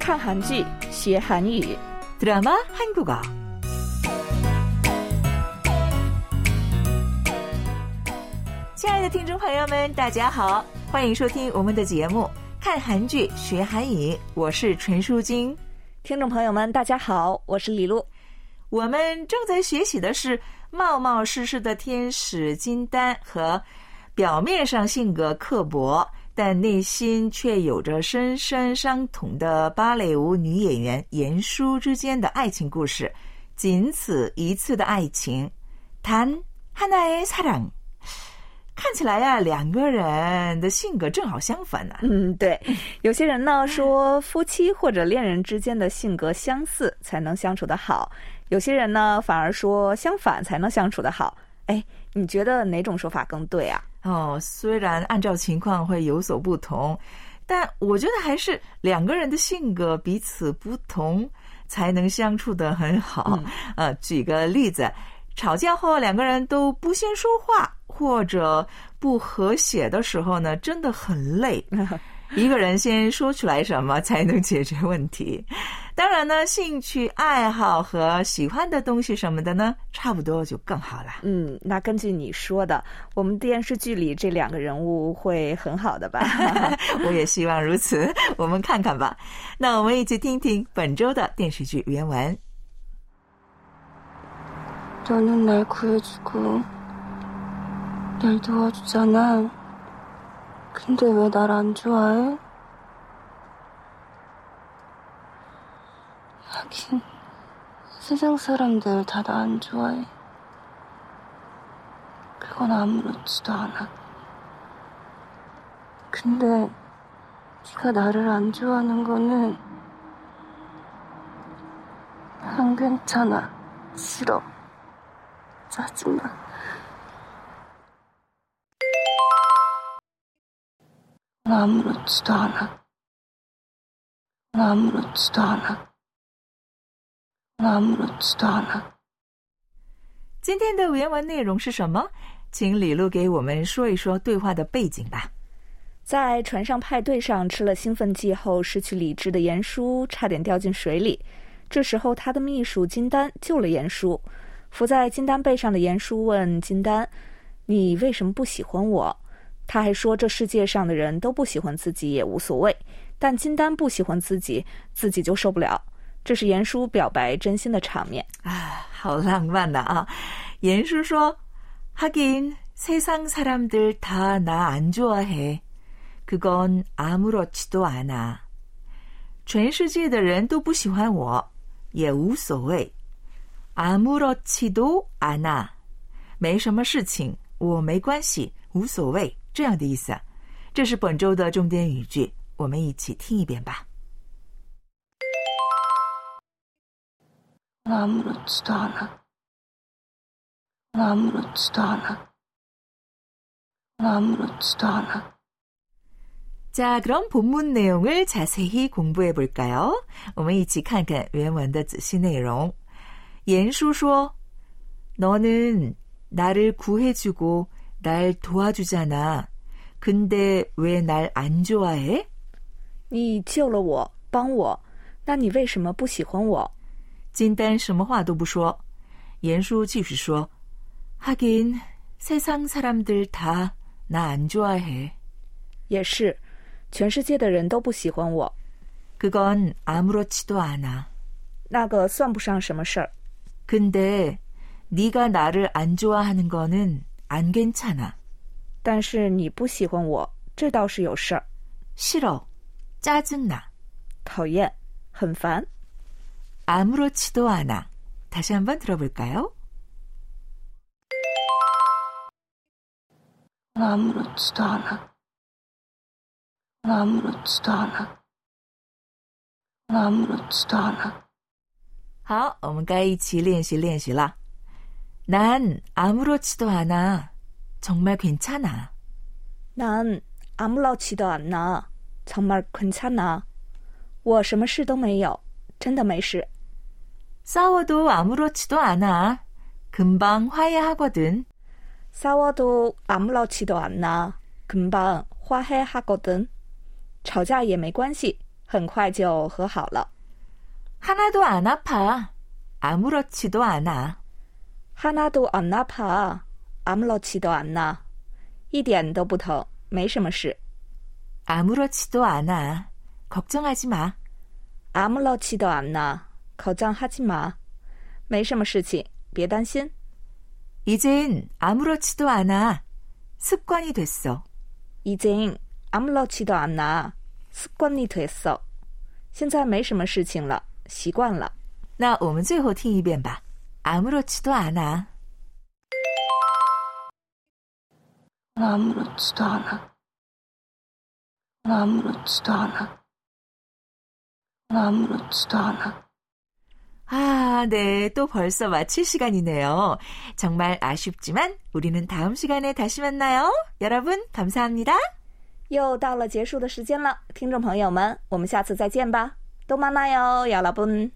看韩剧学韩语， 드라마 한국어. 亲爱的听众朋友们，大家好，欢迎收听我们的节目《看韩剧学韩语》，我是陈淑晶。听众朋友们，大家好，我是李璐。我们正在学习的是冒冒失失的天使金丹和表面上性格刻薄， 但内心却有着深深伤痛的芭蕾舞女演员颜舒之间的爱情故事，仅此一次的爱情，谈汉奈萨朗。看起来呀，两个人的性格正好相反呐。嗯，对。有些人呢说，夫妻或者恋人之间的性格相似才能相处的好；有些人呢反而说，相反才能相处的好。哎，你觉得哪种说法更对啊？哦，虽然按照情况会有所不同，但我觉得还是两个人的性格彼此不同，才能相处得很好。呃，举个例子，吵架后两个人都不先说话，或者不和谐的时候呢，真的很累。一个人先说出来什么才能解决问题。当然呢，兴趣爱好和喜欢的东西什么的呢，差不多就更好了。嗯，那根据你说的，我们电视剧里这两个人物会很好的吧？我也希望如此。我们看看吧。那我们一起听听本周的电视剧原文。 너는 날 구해주고 날 도와주잖아. 근데 왜 날 안 좋아해? 하긴 세상 사람들 다 나 안 좋아해. 그건 아무렇지도 않아. 근데 네가 나를 안 좋아하는 거는 안 괜찮아. 싫어. 짜증나. 아무렇지도 않아. 아무렇지도 않아. 那木知道了。今天的原文内容是什么？请李璐给我们说一说对话的背景吧。在船上派对上吃了兴奋剂后失去理智的严叔差点掉进水里，这时候他的秘书金丹救了严叔。伏在金丹背上的严叔问金丹：“你为什么不喜欢我？”他还说：“这世界上的人都不喜欢自己也无所谓，但金丹不喜欢自己，自己就受不了。”这是严叔表白真心的场面。啊，好浪漫的啊！严叔说：“하긴세상사람들다나 안 좋아해。그건아무렇지도 않아。全世界的人都不喜欢我，也无所谓。아무렇지도 않아，没什么事情，我没关系，无所谓，这样的意思。这是本周的重点语句，我们一起听一遍吧。 아무렇지도 않아. 아무렇지도 않아. 아무렇지도 않아. 자, 그럼 본문 내용을 자세히 공부해 볼까요? 我们一起看看原文的仔细内容.严叔说, 너는 나를 구해주고 날 도와주잖아. 근데 왜 날 안 좋아해? 你救了我，帮我，那你为什么不喜欢我？ 金丹什么话都不说。严叔继续说, 하긴 세상 사람들 다 나 안 좋아해. 也是，全世界的人都不喜欢我， 그건 아무렇지도 않아. 那个算不上什么事儿。 근데 네가 나를 안 좋아하는 거는 안 괜찮아. 但是你不喜欢我，这倒是有事儿， 싫어. 짜증나. 讨厌，很烦。 아무렇지도 않아. 다시 한번 들어볼까요? 아무렇지도 않아. 아무렇지도 않아. 아무렇지도 않아. 好，我们该一起练习练习了。난 아무렇지도 않아. 정말 괜찮아. 난 아무렇지도 않아. 정말 괜찮아. 我什么事都没有，真的没事。 싸워도 아무렇지도 않아. 금방 화해하거든. 싸워도 아무렇지도 않아. 금방 화해하거든. 吵架也没关系， 很快就和好了。 하나도 안 아파. 아무렇지도 않아. 하나도 안 아파. 아무렇지도 않아. 一点都不疼，没什么事。 아무렇지도 않아. 걱정하지 마. 아무렇지도 않아. 걱정하지 마. 没什么事情，别担心。 이젠 아무렇지도 않아. 습관이 됐어. 이젠 아무렇지도 않아. 습관이 됐어. 现在没什么事情了，习惯了。那我们最后听一遍吧. 아무렇지도 않아. 아무렇지도 않아. 아무렇지도 않아. 아무렇지도 않아. 아, 네. 또 벌써 마칠 시간이네요. 정말 아쉽지만 우리는 다음 시간에 다시 만나요. 여러분, 감사합니다. 又到了结束的时间了，听众朋友们，我们下次再见吧。都妈妈哟，亚拉本。